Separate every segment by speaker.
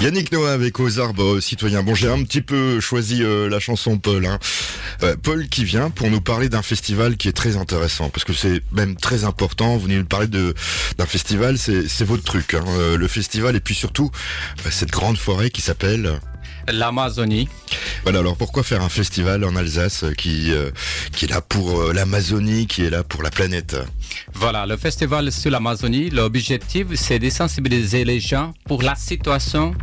Speaker 1: Yannick Noah avec Aux arbres citoyens. Bon, j'ai un petit peu choisi euh, la chanson Paul. Hein. Euh, Paul qui vient pour nous parler d'un festival qui est très intéressant parce que c'est même très important. Vous venez nous parler d'un festival, c'est votre truc, hein. Euh, le festival et puis surtout cette grande forêt qui s'appelle
Speaker 2: l'Amazonie.
Speaker 1: Voilà, alors pourquoi faire un festival en Alsace qui, euh, qui est là pour euh, l'Amazonie, qui est là pour la planète?
Speaker 2: Voilà, le festival sur l'Amazonie, l'objectif c'est de sensibiliser les gens pour la situation,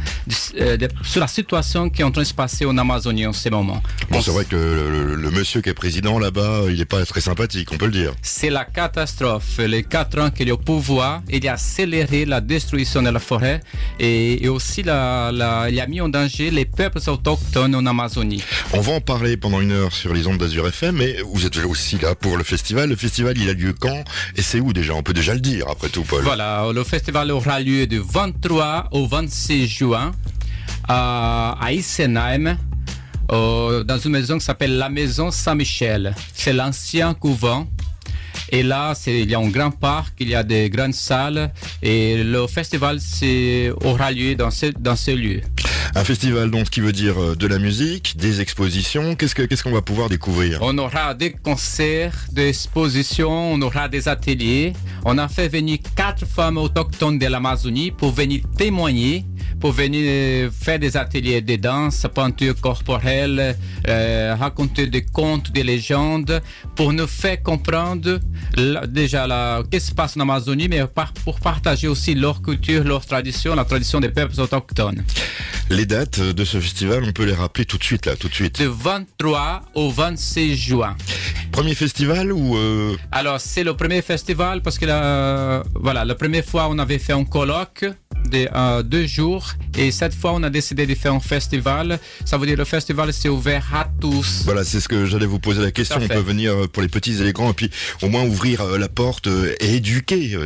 Speaker 2: euh, sur la situation qui est en train de se passer en Amazonie en ce moment.
Speaker 1: Bon, c'est vrai que le, monsieur qui est président là-bas, il n'est pas très sympathique, on peut le dire.
Speaker 2: C'est la catastrophe. Les quatre ans qu'il est au pouvoir, il a accéléré la destruction de la forêt et, aussi la, la, il a mis en danger les peuples autochtones en Amazonie.
Speaker 1: On va en parler pendant une heure sur les ondes d'Azur FM, mais vous êtes aussi là pour le festival. Le festival, il a lieu quand et c'est où déjà? On peut déjà le dire après tout, Paul.
Speaker 2: Voilà, le festival aura lieu du 23 au 26 juin à, à Isenheim. dans une maison qui s'appelle la Maison Saint-Michel. C'est l'ancien couvent et là, il y a un grand parc, il y a des grandes salles et le festival aura lieu dans ce, dans ce lieu.
Speaker 1: Un festival donc qui veut dire euh, de la musique, des expositions. Qu'est-ce qu'on ce va pouvoir découvrir?
Speaker 2: On aura des concerts, des expositions, on aura des ateliers. On a fait venir quatre femmes autochtones de l'Amazonie pour venir témoigner pour venir euh, faire des ateliers de danse, peinture corporelle, euh, raconter des contes, des légendes, pour nous faire comprendre déjà la, qu'est-ce qui se passe en Amazonie, mais pour partager aussi leur culture, leur tradition, la tradition des peuples autochtones.
Speaker 1: Les dates de ce festival, on peut les rappeler tout de suite, là, tout de suite.
Speaker 2: Du 23 au 26 juin.
Speaker 1: Premier festival ou euh,
Speaker 2: Alors c'est le premier festival parce que la, voilà, la première fois on avait fait un colloque de euh, deux jours et cette fois on a décidé de faire un festival. Ça veut dire le festival c'est ouvert à tous.
Speaker 1: Voilà, c'est ce que j'allais vous poser la question. On peut venir euh, pour les petits et les grands et puis au moins ouvrir euh, la porte et éduquer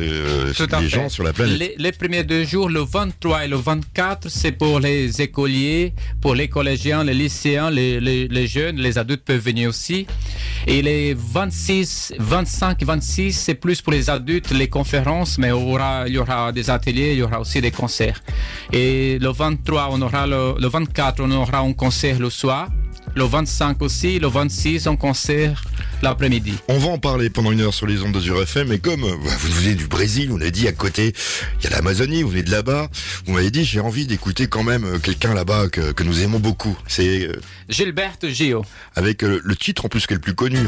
Speaker 1: les gens sur la planète.
Speaker 2: Les, les, premiers deux jours, le 23 et le 24, c'est pour les écoliers, pour les collégiens, les lycéens, les, les, les jeunes, les adultes peuvent venir aussi. Et les 26, 25 et 26, c'est plus pour les adultes, les conférences, mais il y aura, il y aura des ateliers, il y aura aussi des concerts. Et le 23, on aura le, le 24, on aura un concert le soir. Le 25 aussi, le 26, un concert l'après-midi.
Speaker 1: On va en parler pendant une heure sur les ondes d'Azur FM, mais comme euh, vous venez du Brésil, vous avez dit à côté, il y a l'Amazonie, vous venez de là-bas, vous m'avez dit j'ai envie d'écouter quand même euh, quelqu'un là-bas que, que, nous aimons beaucoup. C'est euh,
Speaker 2: Gilberto Gio.
Speaker 1: Avec le titre en plus qui est le plus connu.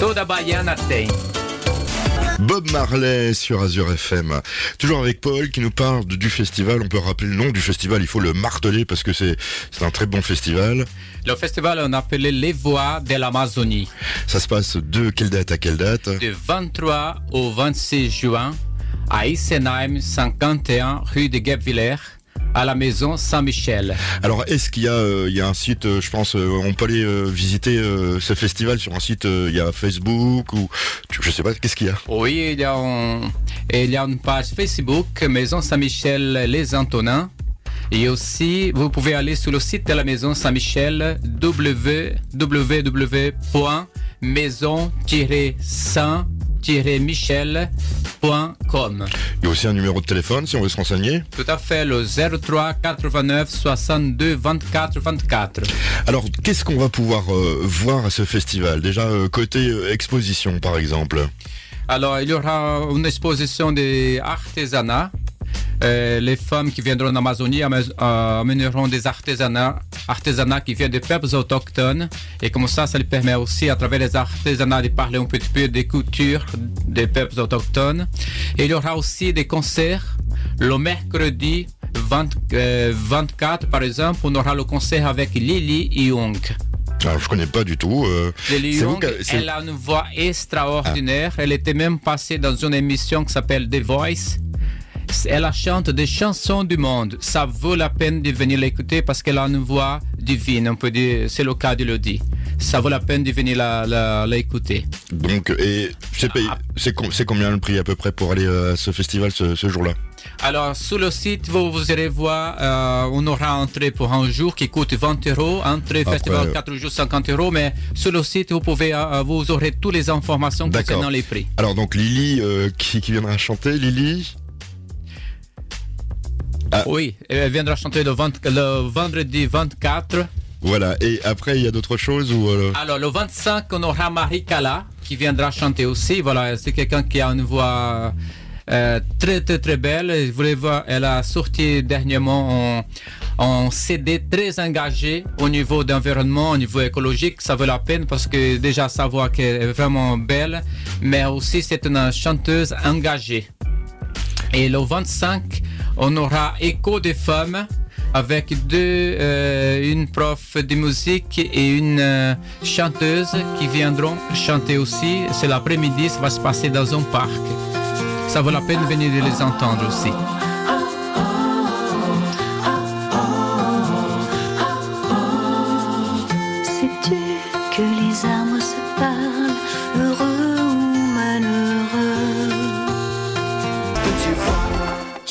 Speaker 2: Toda Baiana tem.
Speaker 1: Bob Marley sur Azure FM. Toujours avec Paul qui nous parle du festival. On peut rappeler le nom du festival, il faut le marteler parce que c'est un très bon festival.
Speaker 2: Le festival, on appelé Les Voix de l'Amazonie.
Speaker 1: Ça se passe de quelle date à quelle date?
Speaker 2: Du 23 au 26 juin à Isenheim, 51 rue de Guebwiller à la maison Saint-Michel.
Speaker 1: Alors, est-ce qu'il y a, euh, y a un site, euh, je pense, euh, on peut aller visiter ce festival sur un site, il y a Facebook ou je sais pas, qu'est-ce qu'il y a?
Speaker 2: Oui, il y a, il y a une page Facebook Maison Saint-Michel Les Antonins. Et aussi, vous pouvez aller sur le site de la Maison Saint-Michel www.maison-saint
Speaker 1: Il y a aussi un numéro de téléphone si on veut se renseigner.
Speaker 2: Tout à fait, le 03 89 62 24 24.
Speaker 1: Alors, qu'est-ce qu'on va pouvoir euh, voir à ce festival? Déjà, euh, côté euh, exposition, par exemple.
Speaker 2: Alors, il y aura une exposition des artisanats euh, les femmes qui viendront en Amazonie amèneront des artisanats, artisanats qui viennent des peuples autochtones. Et comme ça, ça lui permet aussi, à travers les artisanats, de parler un petit peu des cultures des peuples autochtones. Et il y aura aussi des concerts le mercredi 24, euh, par exemple, on aura le concert avec Lily Young.
Speaker 1: Alors, je connais pas du tout. Euh,
Speaker 2: Lily Young, elle a une voix extraordinaire. Elle était même passée dans une émission qui s'appelle The Voice elle chante des chansons du monde. Ça vaut la peine de venir l'écouter parce qu'elle a une voix divine, on peut dire, c'est le cas d'Elodie. Ça vaut la peine de venir l'écouter.
Speaker 1: Donc, et ah. c'est combien le prix à peu près pour aller euh, à ce festival ce, jour-là?
Speaker 2: Alors, sur le site, vous, vous irez voir, euh, on aura entrée pour un jour qui coûte 20 euros, entrée festival 4 jours 50 euros, mais sur le site, vous pouvez, euh, vous aurez toutes les informations concernant les prix.
Speaker 1: Alors, donc, Lily, qui, qui viendra chanter, Lily? Ah.
Speaker 2: Oui, elle viendra chanter le, 20 le vendredi 24.
Speaker 1: Voilà. Et après, il y a d'autres choses ou euh,
Speaker 2: Alors, le 25, on aura Marie Kala qui viendra chanter aussi. Voilà, c'est quelqu'un qui a une voix euh, très, très, très belle. Vous voulez voir, elle a sorti dernièrement en, en CD très engagé au niveau d'environnement, au niveau écologique. Ça vaut la peine parce que déjà sa voix qui est vraiment belle, mais aussi c'est une chanteuse engagée. Et le 25, on aura Écho des femmes avec deux, euh, une prof de musique et une euh, chanteuse qui viendront chanter aussi. C'est l'après-midi, ça va se passer dans un parc. Ça vaut la peine de venir les entendre aussi.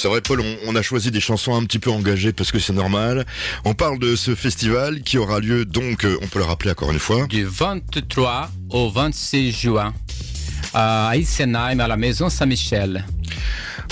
Speaker 1: C'est vrai, Paul, on, a choisi des chansons un petit peu engagées parce que c'est normal. On parle de ce festival qui aura lieu donc, euh, on peut le rappeler encore une fois.
Speaker 2: Du 23 au 26 juin à Isenheim, à la Maison Saint-Michel.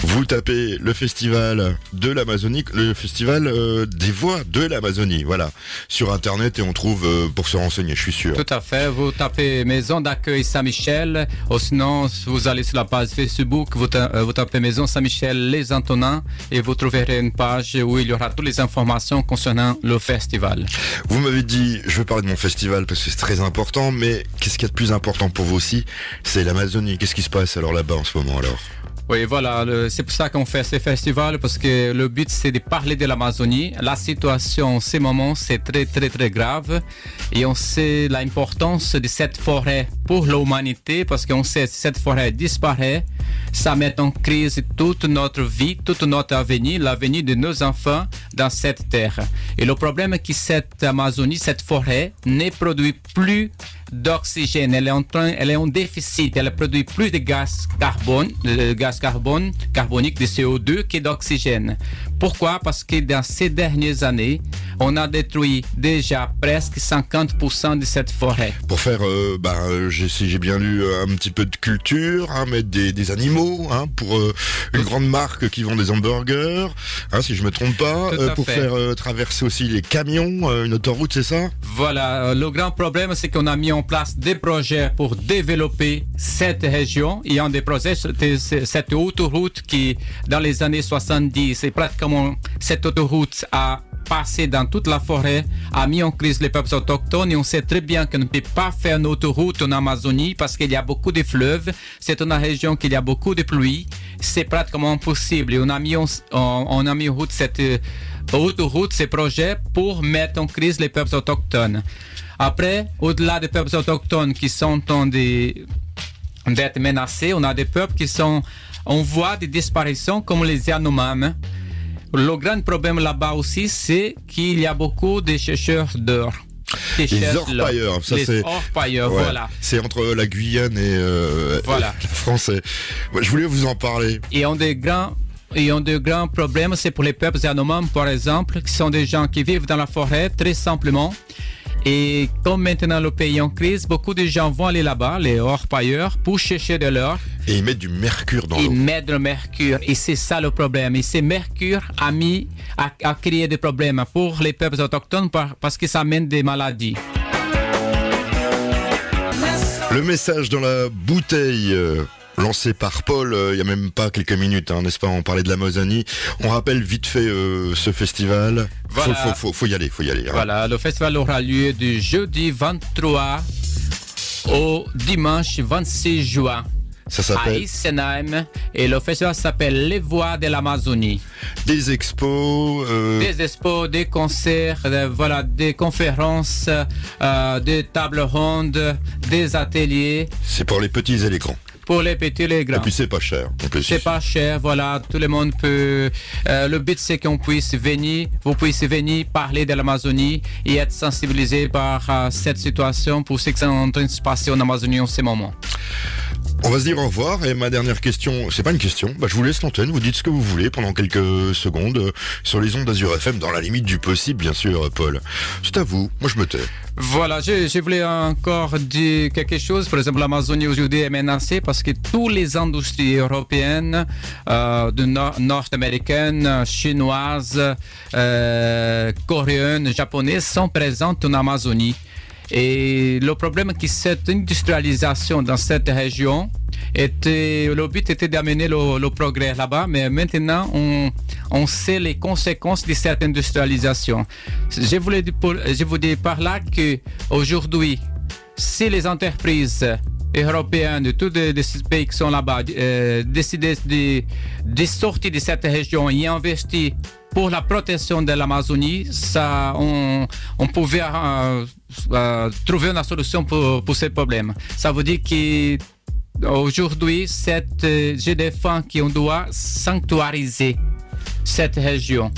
Speaker 1: Vous tapez le festival de l'Amazonie, le festival euh, des voix de l'Amazonie, voilà, sur internet et on trouve euh, pour se renseigner, je suis sûr.
Speaker 2: Tout à fait. Vous tapez Maison d'accueil Saint-Michel, ou sinon vous allez sur la page Facebook, vous, ta- euh, vous tapez Maison Saint-Michel Les Antonins et vous trouverez une page où il y aura toutes les informations concernant le festival.
Speaker 1: Vous m'avez dit, je veux parler de mon festival parce que c'est très important, mais qu'est-ce qu'il y a de plus important pour vous aussi? C'est l'Amazonie. Qu'est-ce qui se passe alors là-bas en ce moment alors?
Speaker 2: Oui, voilà, c'est pour ça qu'on fait ces festivals, parce que le but c'est de parler de l'Amazonie. La situation en ce moment, c'est très très très grave. Et on sait l'importance de cette forêt pour l'humanité, parce qu'on sait que cette forêt disparaît, ça met en crise toute notre vie, tout notre avenir, l'avenir de nos enfants dans cette terre. Et le problème est que cette Amazonie, cette forêt, ne produit plus d'oxygène. Elle est en train, elle est en déficit. Elle produit plus de gaz carbone, de gaz carbone, carbonique, de CO2 que d'oxygène. Pourquoi? Parce que dans ces dernières années, on a détruit déjà presque 50% de cette forêt.
Speaker 1: Pour faire, euh, bah, euh, j'ai- si j'ai bien lu, euh, un petit peu de culture, hein, mettre des, des animaux, hein, pour euh, une grande marque qui vend des hamburgers, hein, si je me trompe pas,
Speaker 2: à
Speaker 1: pour
Speaker 2: fait.
Speaker 1: faire euh, traverser aussi les camions, euh, une autoroute, c'est ça?
Speaker 2: Voilà, euh, le grand problème, c'est qu'on a mis en place des projets pour développer cette région. Il y a des projets, cette autoroute qui, dans les années 70, c'est pratiquement cette autoroute a passé dans toute la forêt, a mis en crise les peuples autochtones et on sait très bien qu'on ne peut pas faire une autoroute en Amazonie parce qu'il y a beaucoup de fleuves. C'est une région qu'il y a beaucoup de pluie. C'est pratiquement impossible. On a mis en, on, a mis en route cette euh, autoroute, ces projets pour mettre en crise les peuples autochtones. Après, au-delà des peuples autochtones qui sont en train de- d'être menacés, on a des peuples qui sont en voie de disparition comme les Yanomami. Le grand problème là-bas aussi, c'est qu'il y a beaucoup de chercheurs d'or.
Speaker 1: Les orpailleurs, ça c'est.
Speaker 2: orpailleurs,
Speaker 1: Ouais,
Speaker 2: voilà.
Speaker 1: C'est entre la Guyane et euh,
Speaker 2: Voilà.
Speaker 1: la France. Ouais, je voulais vous en parler.
Speaker 2: Et un des grands, et un des grands problèmes, c'est pour les peuples Yanomami, par exemple, qui sont des gens qui vivent dans la forêt, très simplement. Et comme maintenant le pays est en crise, beaucoup de gens vont aller là-bas, les orpailleurs, pour chercher de l'or.
Speaker 1: Et ils mettent du mercure dans
Speaker 2: Ils
Speaker 1: l'eau.
Speaker 2: mettent le mercure. Et c'est ça le problème. Et ce mercure a mis, a, a créé des problèmes pour les peuples autochtones par- parce que ça amène des maladies.
Speaker 1: Le message dans la bouteille. Lancé par Paul euh, il y a même pas quelques minutes, hein, n'est-ce pas On parlait de l'Amazonie. On rappelle vite fait euh, ce festival.
Speaker 2: Voilà.
Speaker 1: Faut, faut, faut, faut y aller, faut y aller. hein.
Speaker 2: Voilà, le festival aura lieu du jeudi 23 au dimanche 26 juin
Speaker 1: Ça
Speaker 2: à
Speaker 1: s'appelle
Speaker 2: Isenheim. Et le festival s'appelle Les Voix de l'Amazonie.
Speaker 1: des expos. euh,
Speaker 2: Des expos, des concerts, voilà, des conférences, euh, des tables rondes, des ateliers
Speaker 1: C'est pour les petits et les grands.
Speaker 2: Pour les petits et les
Speaker 1: Et
Speaker 2: grands.
Speaker 1: puis c'est pas cher.
Speaker 2: C'est pas cher, voilà, tout le monde peut. euh, le but c'est qu'on puisse venir, vous puissiez venir parler de l'Amazonie et être sensibilisé par euh, cette situation pour ce qui est en train de se passer en Amazonie en ce moment.
Speaker 1: On va se dire au revoir et ma dernière question, c'est pas une question, bah, je vous laisse l'antenne, vous dites ce que vous voulez pendant quelques secondes euh, sur les ondes d'Azur FM, dans la limite du possible bien sûr euh, Paul. C'est à vous, moi je me tais.
Speaker 2: Voilà, je, je voulais encore dire quelque chose. Par exemple, l'Amazonie aujourd'hui est menacée parce que toutes les industries européennes, euh, nord- nord-américaines, chinoises, euh, coréennes, japonaises sont présentes en Amazonie. Et le problème est que cette industrialisation dans cette région était, le but était d'amener le, le progrès là-bas, mais maintenant on, on sait les conséquences de cette industrialisation. Je voulais je vous dis par là que aujourd'hui, si les entreprises européennes de tous les, pays qui sont là-bas euh, décidaient de, de sortir de cette région et investir pour la protection de l'Amazonie, on, pouvait euh, euh, trouver une solution pour, pour ce problème. Ça veut dire que aujourd'hui, euh, je défends qu'on doit sanctuariser cette région.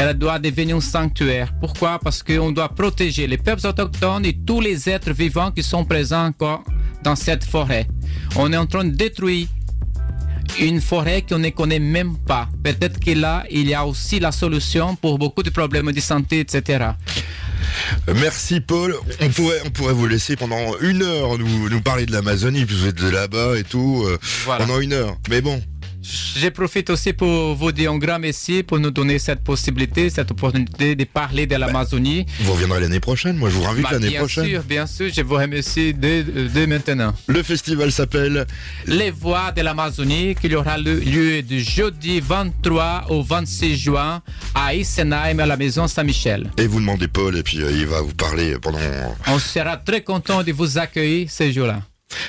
Speaker 2: Elle doit devenir un sanctuaire. Pourquoi? Parce qu'on doit protéger les peuples autochtones et tous les êtres vivants qui sont présents encore dans cette forêt. On est en train de détruire une forêt qu'on ne connaît même pas. Peut-être que là, il y a aussi la solution pour beaucoup de problèmes de santé, etc.
Speaker 1: Merci Paul, on pourrait, on pourrait vous laisser pendant une heure nous, nous parler de l'Amazonie, puis vous êtes de là-bas et tout, euh,
Speaker 2: Voilà.
Speaker 1: pendant une heure. Mais bon,
Speaker 2: Je profite aussi pour vous dire un grand merci pour nous donner cette possibilité, cette opportunité de parler de l'Amazonie.
Speaker 1: vous reviendrez l'année prochaine, moi je vous invite
Speaker 2: Bah,
Speaker 1: l'année
Speaker 2: bien
Speaker 1: prochaine.
Speaker 2: sûr, bien sûr, je vous remercie dès, dès maintenant.
Speaker 1: Le festival s'appelle
Speaker 2: Les Voix de l'Amazonie, qui aura lieu du jeudi 23 au 26 juin à Isenheim, à la maison Saint-Michel.
Speaker 1: Et vous demandez Paul et puis euh, il va vous parler pendant...
Speaker 2: On sera très content de vous accueillir ce jour-là.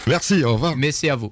Speaker 1: Merci, au revoir.
Speaker 2: Merci à vous.